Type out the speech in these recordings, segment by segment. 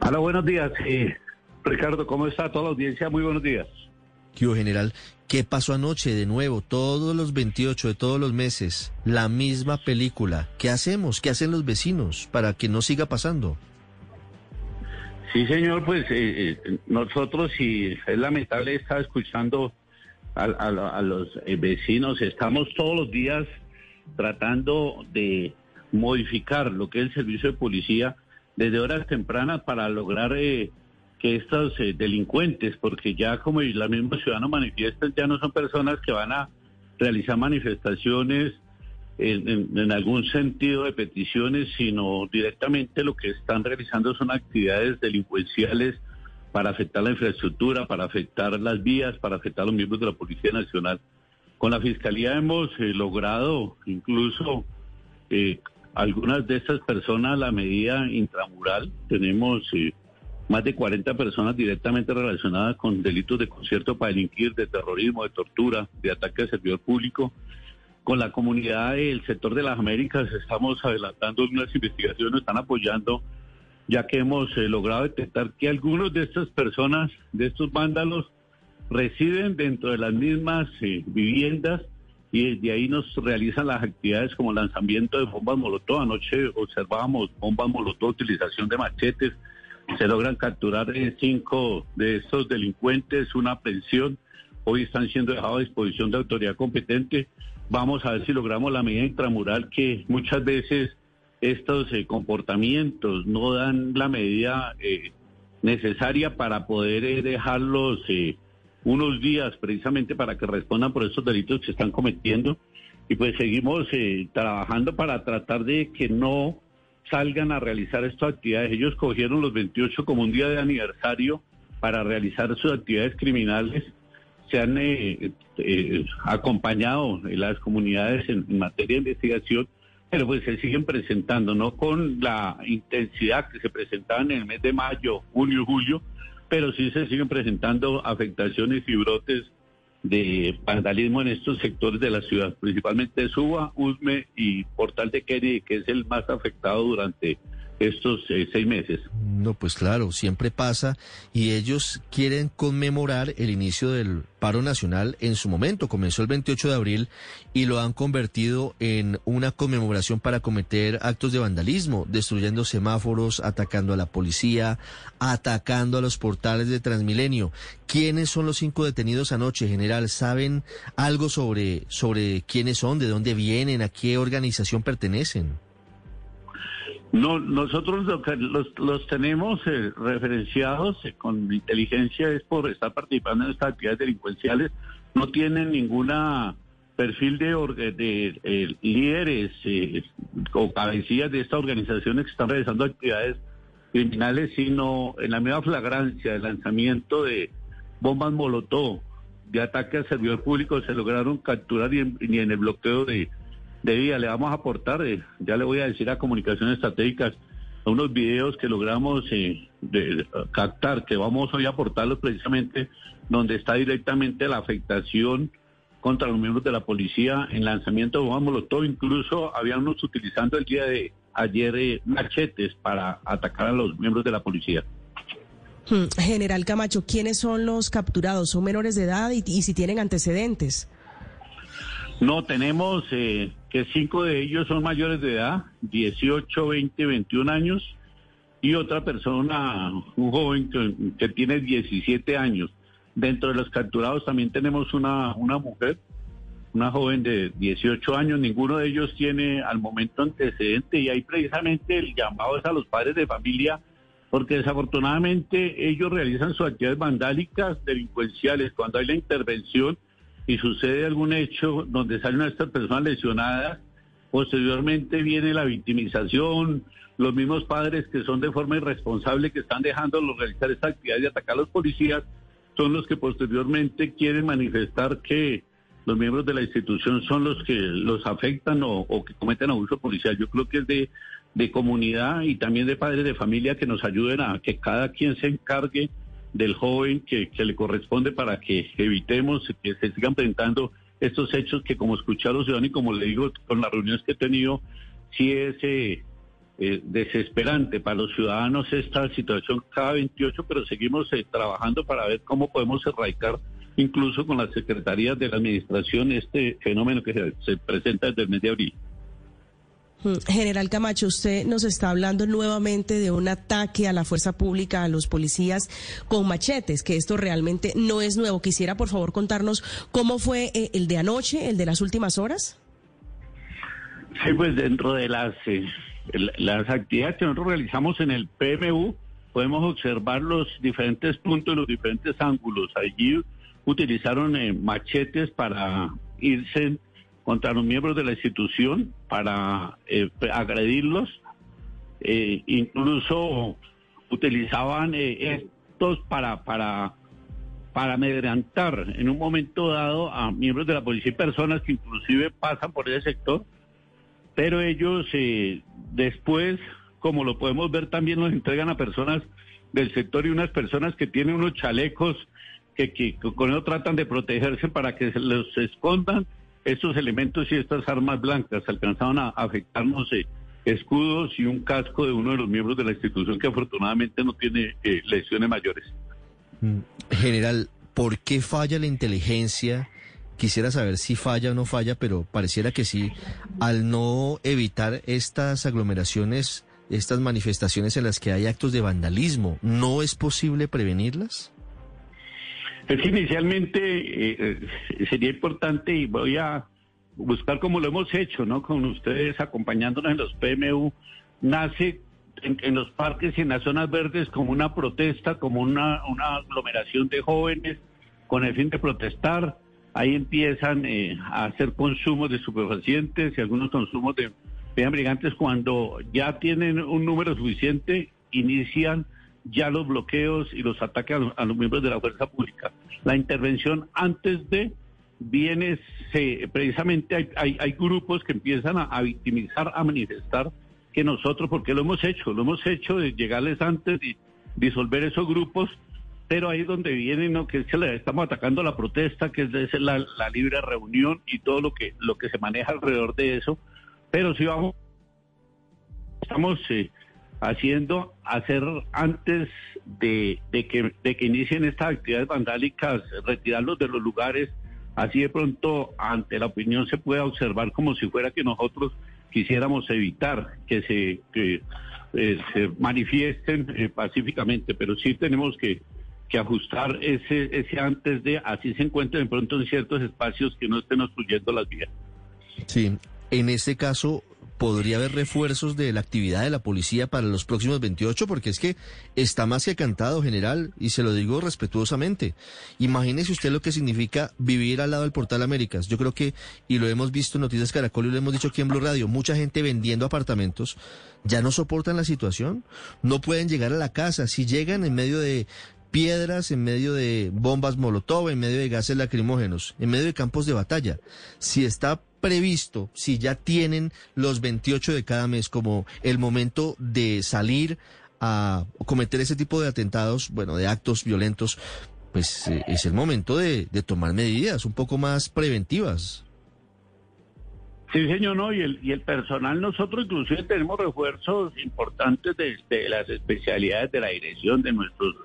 Hola, buenos días. Eh, Ricardo, ¿cómo está toda la audiencia? Muy buenos días. ¿Qué general? ¿Qué pasó anoche de nuevo? Todos los 28 de todos los meses, la misma película. ¿Qué hacemos? ¿Qué hacen los vecinos para que no siga pasando? Sí, señor, pues eh, eh, nosotros, y es lamentable estar escuchando a, a los eh, vecinos, estamos todos los días tratando de modificar lo que es el servicio de policía desde horas tempranas para lograr eh, que estos eh, delincuentes, porque ya como la misma ciudadano manifiestan, ya no son personas que van a realizar manifestaciones en, algún sentido de peticiones, sino directamente lo que están realizando son actividades delincuenciales para afectar la infraestructura, para afectar las vías, para afectar a los miembros de la Policía Nacional. Con la Fiscalía hemos eh, logrado incluso algunas de estas personas la medida intramural. Tenemos eh, más de 40 personas directamente relacionadas con delitos de concierto para delinquir, de terrorismo, de tortura, de ataque al servidor público. Con la comunidad del sector de las Américas estamos adelantando unas investigaciones, están apoyando, ya que hemos eh, logrado detectar que algunos de estas personas, de estos vándalos, residen dentro de las mismas eh, viviendas y desde ahí nos realizan las actividades como lanzamiento de bombas molotov. Anoche observábamos bombas molotov, utilización de machetes. Se logran capturar cinco de estos delincuentes, una aprehensión. Hoy están siendo dejados a disposición de autoridad competente. Vamos a ver si logramos la medida intramural que muchas veces estos eh, comportamientos no dan la medida eh, necesaria para poder eh, dejarlos unos días precisamente para que respondan por estos delitos que están cometiendo. Y pues seguimos eh, trabajando para tratar de que no salgan a realizar estas actividades. Ellos cogieron los 28 como un día de aniversario para realizar sus actividades criminales. Se han eh, eh, acompañado en las comunidades en, materia de investigación, pero pues se siguen presentando, no con la intensidad que se presentaban en el mes de mayo, junio, julio, pero sí se siguen presentando afectaciones y brotes de vandalismo en estos sectores de la ciudad, principalmente Suba, Usme y Portal de Kennedy, que es el más afectado durante estos eh, seis meses. No, pues claro, siempre pasa y ellos quieren conmemorar el inicio del paro nacional en su momento. Comenzó el 28 de abril y lo han convertido en una conmemoración para cometer actos de vandalismo, destruyendo semáforos, atacando a la policía, atacando a los portales de Transmilenio. ¿Quiénes son los cinco detenidos anoche, general? ¿Saben algo sobre, sobre quiénes son, de dónde vienen, a qué organización pertenecen? No, nosotros los, los tenemos eh, referenciados eh, con inteligencia es por estar participando en estas actividades delincuenciales. No tienen ninguna perfil de, de eh, líderes o cabecillas de estas organizaciones que están realizando actividades criminales, sino en la misma flagrancia del lanzamiento de bombas molotov, de ataque al servidor público, se lograron capturar y en el bloqueo de de día. Le vamos a aportar, eh, ya le voy a decir a Comunicaciones Estratégicas, unos videos que logramos eh, de, captar, que vamos hoy a aportarlos precisamente donde está directamente la afectación contra los miembros de la policía en lanzamiento de bombas todo incluso habíamos utilizando el día de ayer eh, machetes para atacar a los miembros de la policía. Hmm, General Camacho, ¿quiénes son los capturados? ¿Son menores de edad y, y si tienen antecedentes? No, tenemos eh, cinco de ellos son mayores de edad, 18, 20, 21 años, y otra persona, un joven que, tiene 17 años. Dentro de los capturados también tenemos una, una mujer, una joven de 18 años, ninguno de ellos tiene al momento antecedente y ahí precisamente el llamado es a los padres de familia porque desafortunadamente ellos realizan sus actividades vandálicas, delincuenciales, cuando hay la intervención y sucede algún hecho donde salen estas personas lesionadas, posteriormente viene la victimización, los mismos padres que son de forma irresponsable, que están dejándolos realizar esta actividad y atacar a los policías, son los que posteriormente quieren manifestar que los miembros de la institución son los que los afectan o, que cometen abuso policial. Yo creo que es de, de comunidad y también de padres de familia que nos ayuden a que cada quien se encargue del joven que, le corresponde para que evitemos que se sigan presentando estos hechos que como escuché a los ciudadanos y como le digo con las reuniones que he tenido, sí es eh, eh, desesperante para los ciudadanos esta situación cada 28, pero seguimos eh, trabajando para ver cómo podemos erradicar incluso con las secretarías de la administración este fenómeno que se, se presenta desde el mes de abril. Mm, General Camacho, usted nos está hablando nuevamente de un ataque a la fuerza pública, a los policías con machetes, que esto realmente no es nuevo. Quisiera, por favor, contarnos cómo fue eh, el de anoche, el de las últimas horas. Sí, pues dentro de las, eh, las actividades que nosotros realizamos en el PMU, podemos observar los diferentes puntos, los diferentes ángulos. Allí utilizaron eh, machetes para irse contra los miembros de la institución, para eh, agredirlos. Eh, incluso utilizaban eh, estos para, para, para amedrentar en un momento dado a miembros de la policía y personas que inclusive pasan por ese sector pero ellos después, como lo podemos ver, también los entregan a personas del sector y unas personas que tienen unos chalecos que, que con eso tratan de protegerse para que se los escondan estos elementos y estas armas blancas. Alcanzaron a afectarnos eh, escudos y un casco de uno de los miembros de la institución que afortunadamente no tiene eh, lesiones mayores. Mm, General, ¿por qué falla la inteligencia? Quisiera saber si falla o no falla, pero pareciera que sí, al no evitar estas aglomeraciones, estas manifestaciones en las que hay actos de vandalismo, ¿no es posible prevenirlas? Es que inicialmente eh, eh, sería importante y voy a buscar como lo hemos hecho, ¿no? Con ustedes acompañándonos en los PMU, nace en, en los parques y en las zonas verdes como una protesta, como una, una aglomeración de jóvenes con el fin de protestar. Ahí empiezan eh, a hacer consumos de estupefacientes y algunos consumos de brigantes cuando ya tienen un número suficiente, inician ya los bloqueos y los ataques a los, a los miembros de la fuerza pública. La intervención antes de viene, se, precisamente hay, hay, grupos que empiezan a, victimizar, a manifestar que nosotros, porque lo hemos hecho, lo hemos hecho de llegarles antes y disolver esos grupos, pero ahí es donde viene, ¿no? que es que le estamos atacando la protesta, que es, la libre reunión y todo lo que, lo que se maneja alrededor de eso, pero si vamos, estamos eh, haciendo hacer antes de, de, que, de que inicien estas actividades vandálicas, retirarlos de los lugares, así de pronto ante la opinión se pueda observar como si fuera que nosotros quisiéramos evitar que se, que, eh, se manifiesten eh, pacíficamente, pero sí tenemos que, que ajustar ese, ese antes de, así se encuentren de pronto en ciertos espacios que no estén obstruyendo las vías. Sí, en este caso podría haber refuerzos de la actividad de la policía para los próximos 28, porque es que está más que cantado, general, y se lo digo respetuosamente. Imagínese usted lo que significa vivir al lado del Portal Américas. Yo creo que, y lo hemos visto en Noticias Caracol y lo hemos dicho aquí en Blue Radio, mucha gente vendiendo apartamentos ya no soportan la situación, no pueden llegar a la casa. Si llegan en medio de piedras, en medio de bombas molotov, en medio de gases lacrimógenos, en medio de campos de batalla. Si está previsto, si ya tienen los 28 de cada mes como el momento de salir a cometer ese tipo de atentados, bueno, de actos violentos, pues eh, es el momento de, tomar medidas un poco más preventivas. Sí, señor, no, y el, y el personal, nosotros inclusive tenemos refuerzos importantes de, de las especialidades de la dirección de nuestros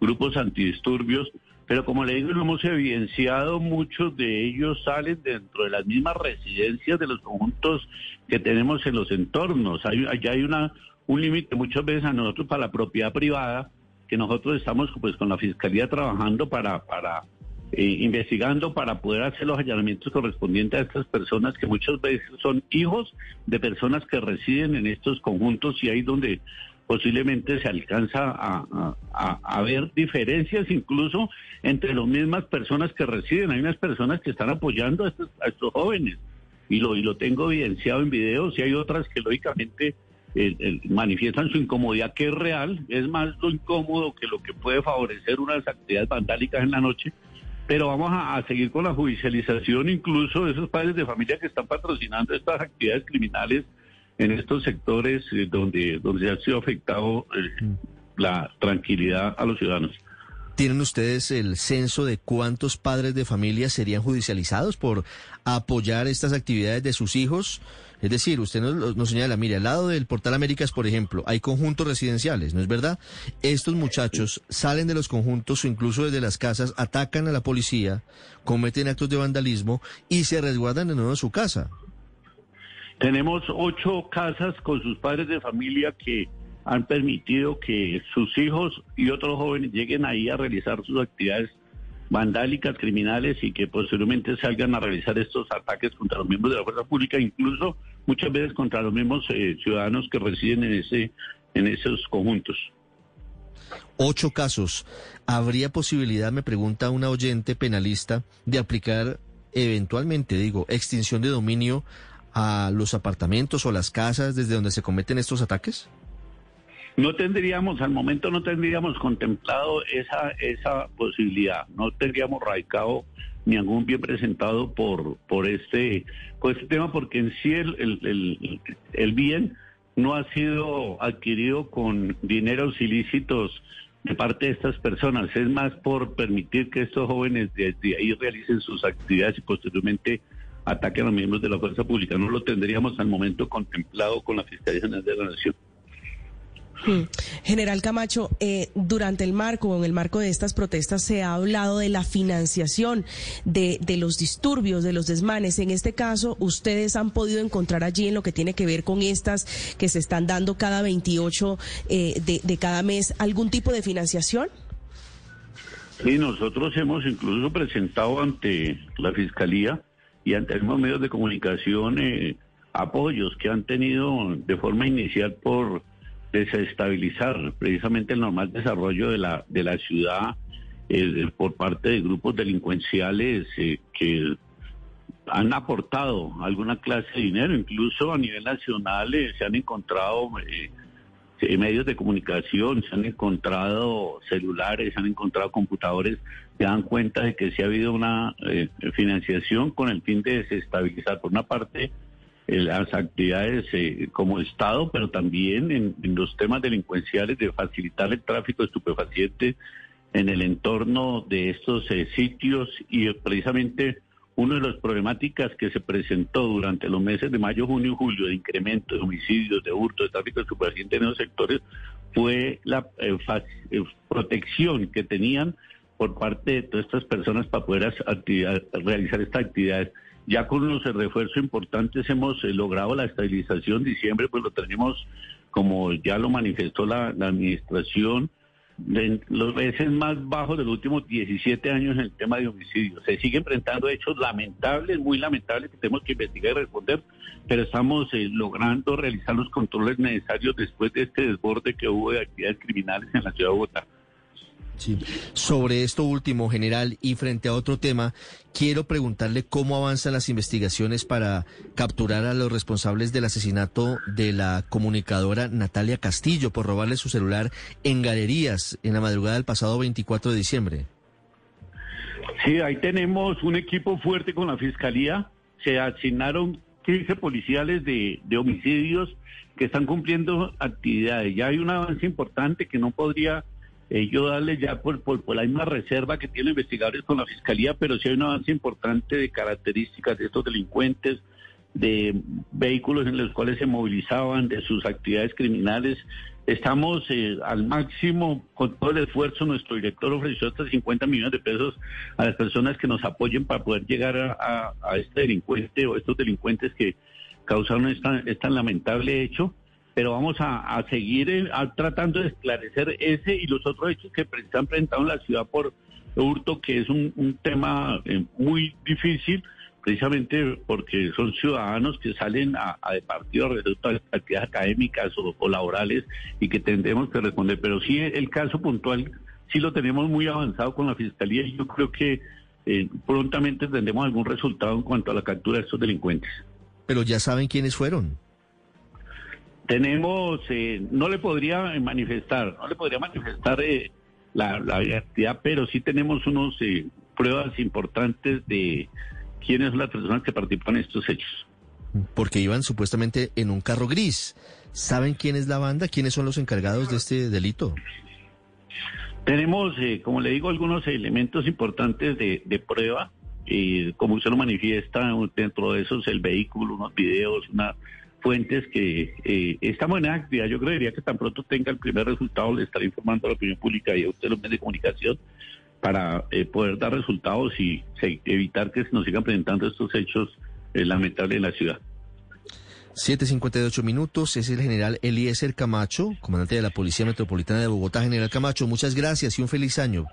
grupos antidisturbios, pero como le digo, lo hemos evidenciado, muchos de ellos salen dentro de las mismas residencias de los conjuntos que tenemos en los entornos. Hay, allá hay una, un límite muchas veces a nosotros para la propiedad privada, que nosotros estamos pues con la Fiscalía trabajando para, para eh, investigando para poder hacer los allanamientos correspondientes a estas personas que muchas veces son hijos de personas que residen en estos conjuntos y ahí donde posiblemente se alcanza a, a, a, ver diferencias incluso entre las mismas personas que residen. Hay unas personas que están apoyando a estos, a estos jóvenes y lo, y lo tengo evidenciado en videos y hay otras que lógicamente manifiestan su incomodidad que es real, es más lo incómodo que lo que puede favorecer unas actividades vandálicas en la noche. Pero vamos a, a seguir con la judicialización incluso de esos padres de familia que están patrocinando estas actividades criminales en estos sectores eh, donde, donde ha sido afectado eh, la tranquilidad a los ciudadanos. ¿Tienen ustedes el censo de cuántos padres de familia serían judicializados por apoyar estas actividades de sus hijos? Es decir, usted nos, nos señala, mire, al lado del Portal Américas, por ejemplo, hay conjuntos residenciales, ¿no es verdad? Estos muchachos salen de los conjuntos o incluso desde las casas, atacan a la policía, cometen actos de vandalismo y se resguardan de nuevo en su casa. Tenemos ocho casas con sus padres de familia que han permitido que sus hijos y otros jóvenes lleguen ahí a realizar sus actividades vandálicas, criminales y que posteriormente salgan a realizar estos ataques contra los miembros de la fuerza pública, incluso muchas veces contra los mismos eh, ciudadanos que residen en ese en esos conjuntos. Ocho casos. ¿Habría posibilidad, me pregunta una oyente penalista, de aplicar eventualmente, digo, extinción de dominio a los apartamentos o las casas desde donde se cometen estos ataques? No tendríamos, al momento no tendríamos contemplado esa, esa posibilidad, no tendríamos radicado ni algún bien presentado por, por, este, por este tema, porque en sí el, el, el, bien no ha sido adquirido con dineros ilícitos de parte de estas personas, es más por permitir que estos jóvenes desde ahí realicen sus actividades y posteriormente ataquen a los miembros de la fuerza pública. No lo tendríamos al momento contemplado con la Fiscalía General de la Nación. Hmm. General Camacho, eh, durante el marco o en el marco de estas protestas se ha hablado de la financiación de, los disturbios, de los desmanes. En este caso, ¿ustedes han podido encontrar allí en lo que tiene que ver con estas que se están dando cada 28 eh, de, de cada mes algún tipo de financiación? Sí, nosotros hemos incluso presentado ante la Fiscalía y ante los medios de comunicación eh, apoyos que han tenido de forma inicial por desestabilizar precisamente el normal desarrollo de la, de la ciudad eh, por parte de grupos delincuenciales eh, que han aportado alguna clase de dinero, incluso a nivel nacional se han encontrado medios de comunicación, se han encontrado celulares, se han encontrado computadores, se dan cuenta de que sí ha habido una financiación con el fin de desestabilizar por una parte las actividades eh, como Estado, pero también en, los temas delincuenciales de facilitar el tráfico de estupefacientes en el entorno de estos eh, sitios. Y precisamente una de las problemáticas que se presentó durante los meses de mayo, junio y julio de incremento de homicidios, de hurto, de tráfico de estupefacientes en esos sectores fue la eh, protección que tenían por parte de todas estas personas para poder realizar estas actividades. Ya con unos refuerzos importantes hemos eh, logrado la estabilización. Diciembre, pues lo tenemos, como ya lo manifestó la, administración, de los meses más bajos de los últimos 17 años en el tema de homicidios. Se siguen enfrentando hechos lamentables, muy lamentables, que tenemos que investigar y responder, pero estamos eh, logrando realizar los controles necesarios después de este desborde que hubo de actividades criminales en la ciudad de Bogotá. Sobre esto último, general, y frente a otro tema, quiero preguntarle cómo avanzan las investigaciones para capturar a los responsables del asesinato de la comunicadora Natalia Castillo por robarle su celular en galerías en la madrugada del pasado 24 de diciembre. Sí, ahí tenemos un equipo fuerte con la Fiscalía. Se asignaron 15 policiales de, homicidios que están cumpliendo actividades. Ya hay un avance importante que no podría yo darle ya por, por, la misma reserva que tienen investigadores con la fiscalía, pero sí hay un avance importante de características de estos delincuentes, de vehículos en los cuales se movilizaban, de sus actividades criminales. Estamos eh, al máximo con todo el esfuerzo. Nuestro director ofreció hasta 50 millones de pesos a las personas que nos apoyen para poder llegar a, a, este delincuente o estos delincuentes que causaron esta, este lamentable hecho pero vamos a, seguir eh, tratando de esclarecer ese y los otros hechos que se han presentado en la ciudad por hurto, que es un, tema eh, muy difícil, precisamente porque son ciudadanos que salen a, a de partido respecto a actividades académicas o, laborales y que tendremos que responder. Pero sí, el caso puntual sí lo tenemos muy avanzado con la Fiscalía y yo creo que eh, prontamente tendremos algún resultado en cuanto a la captura de estos delincuentes. Pero ya saben quiénes fueron. Tenemos, eh, no le podría manifestar, no le podría manifestar eh, la, la pero sí tenemos unos eh, pruebas importantes de quiénes son las personas que participan en estos hechos. Porque iban supuestamente en un carro gris. ¿Saben quién es la banda? ¿Quiénes son los encargados de este delito? Tenemos, como le digo, algunos elementos importantes de, de prueba y como usted lo manifiesta, dentro de esos el vehículo, unos videos, unas fuentes que eh, estamos en actividad. Yo creería que tan pronto tenga el primer resultado, le estaré informando a la opinión pública y a usted los medios de comunicación para eh, poder dar resultados y evitar que se nos sigan presentando estos hechos eh, lamentables en la ciudad. 7.58 minutos, es el general Eliezer Camacho, comandante de la Policía Metropolitana de Bogotá. General Camacho, muchas gracias y un feliz año.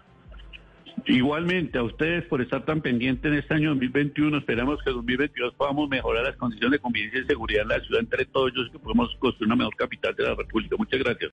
Igualmente a ustedes por estar tan pendientes en este año 2021. Esperamos que en 2022 podamos mejorar las condiciones de convivencia y seguridad en la ciudad entre todos ellos que podemos construir una mejor capital de la República. Muchas gracias.